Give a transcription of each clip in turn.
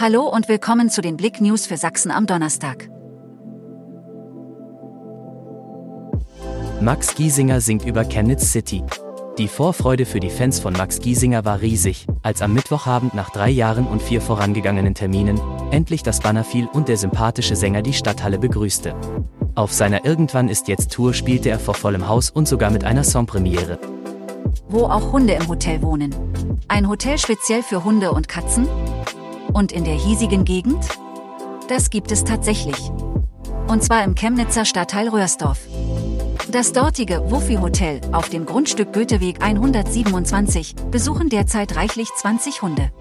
Hallo und willkommen zu den Blick News für Sachsen am Donnerstag. Max Giesinger singt über Chemnitz City. Die Vorfreude für die Fans von Max Giesinger war riesig, als am Mittwochabend nach drei Jahren und vier vorangegangenen Terminen endlich das Banner fiel und der sympathische Sänger die Stadthalle begrüßte. Auf seiner Irgendwann ist jetzt Tour spielte er vor vollem Haus und sogar mit einer Songpremiere. Wo auch Hunde im Hotel wohnen. Ein Hotel speziell für Hunde und Katzen? Und in der hiesigen Gegend? Das gibt es tatsächlich. Und zwar im Chemnitzer Stadtteil Röhrsdorf. Das dortige Wuffi Hotel auf dem Grundstück Goetheweg 127 besuchen derzeit reichlich 20 Hunde.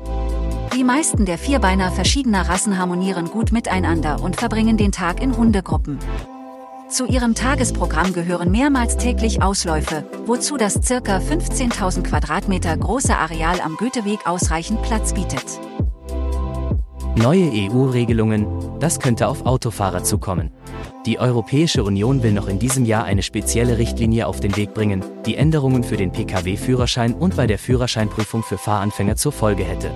Die meisten der Vierbeiner verschiedener Rassen harmonieren gut miteinander und verbringen den Tag in Hundegruppen. Zu ihrem Tagesprogramm gehören mehrmals täglich Ausläufe, wozu das ca. 15.000 Quadratmeter große Areal am Goetheweg ausreichend Platz bietet. Neue EU-Regelungen, das könnte auf Autofahrer zukommen. Die Europäische Union will noch in diesem Jahr eine spezielle Richtlinie auf den Weg bringen, die Änderungen für den Pkw-Führerschein und bei der Führerscheinprüfung für Fahranfänger zur Folge hätte.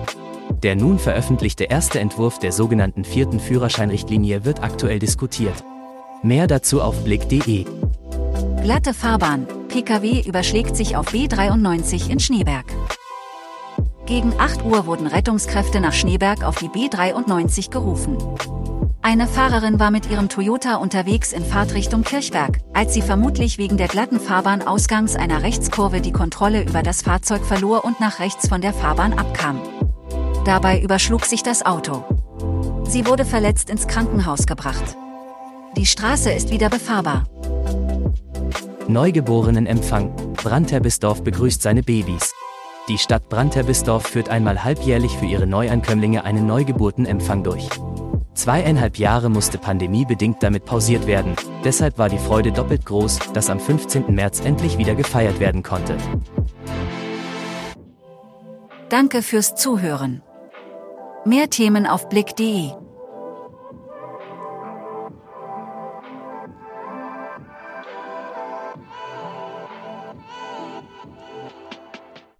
Der nun veröffentlichte erste Entwurf der sogenannten vierten Führerscheinrichtlinie wird aktuell diskutiert. Mehr dazu auf blick.de. Glatte Fahrbahn. Pkw überschlägt sich auf B93 in Schneeberg. Gegen 8 Uhr wurden Rettungskräfte nach Schneeberg auf die B93 gerufen. Eine Fahrerin war mit ihrem Toyota unterwegs in Fahrtrichtung Kirchberg, als sie vermutlich wegen der glatten Fahrbahn ausgangs einer Rechtskurve die Kontrolle über das Fahrzeug verlor und nach rechts von der Fahrbahn abkam. Dabei überschlug sich das Auto. Sie wurde verletzt ins Krankenhaus gebracht. Die Straße ist wieder befahrbar. Neugeborenenempfang. Brandterbisdorf begrüßt seine Babys. Die Stadt Brandterbisdorf führt einmal halbjährlich für ihre Neuankömmlinge einen Neugeburtenempfang durch. Zweieinhalb Jahre musste pandemiebedingt damit pausiert werden, deshalb war die Freude doppelt groß, dass am 15. März endlich wieder gefeiert werden konnte. Danke fürs Zuhören. Mehr Themen auf blick.de